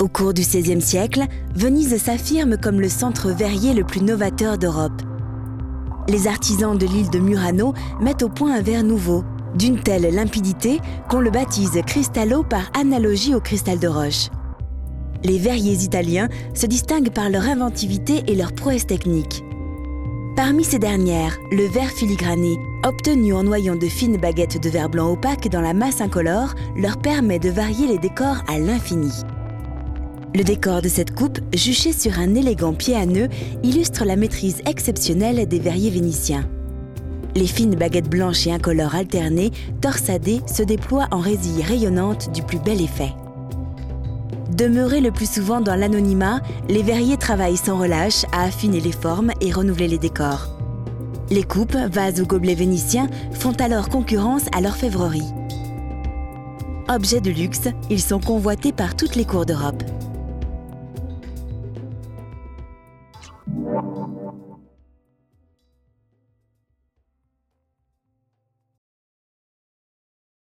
Au cours du XVIe siècle, Venise s'affirme comme le centre verrier le plus novateur d'Europe. Les artisans de l'île de Murano mettent au point un verre nouveau, d'une telle limpidité qu'on le baptise cristallo par analogie au cristal de roche. Les verriers italiens se distinguent par leur inventivité et leur prouesse technique. Parmi ces dernières, le verre filigrané, obtenu en noyant de fines baguettes de verre blanc opaque dans la masse incolore, leur permet de varier les décors à l'infini. Le décor de cette coupe, juché sur un élégant pied à nœud, illustre la maîtrise exceptionnelle des verriers vénitiens. Les fines baguettes blanches et incolores alternées, torsadées, se déploient en résille rayonnante du plus bel effet. Demeurés le plus souvent dans l'anonymat, les verriers travaillent sans relâche à affiner les formes et renouveler les décors. Les coupes, vases ou gobelets vénitiens font alors concurrence à l'orfèvrerie. Objets de luxe, ils sont convoités par toutes les cours d'Europe.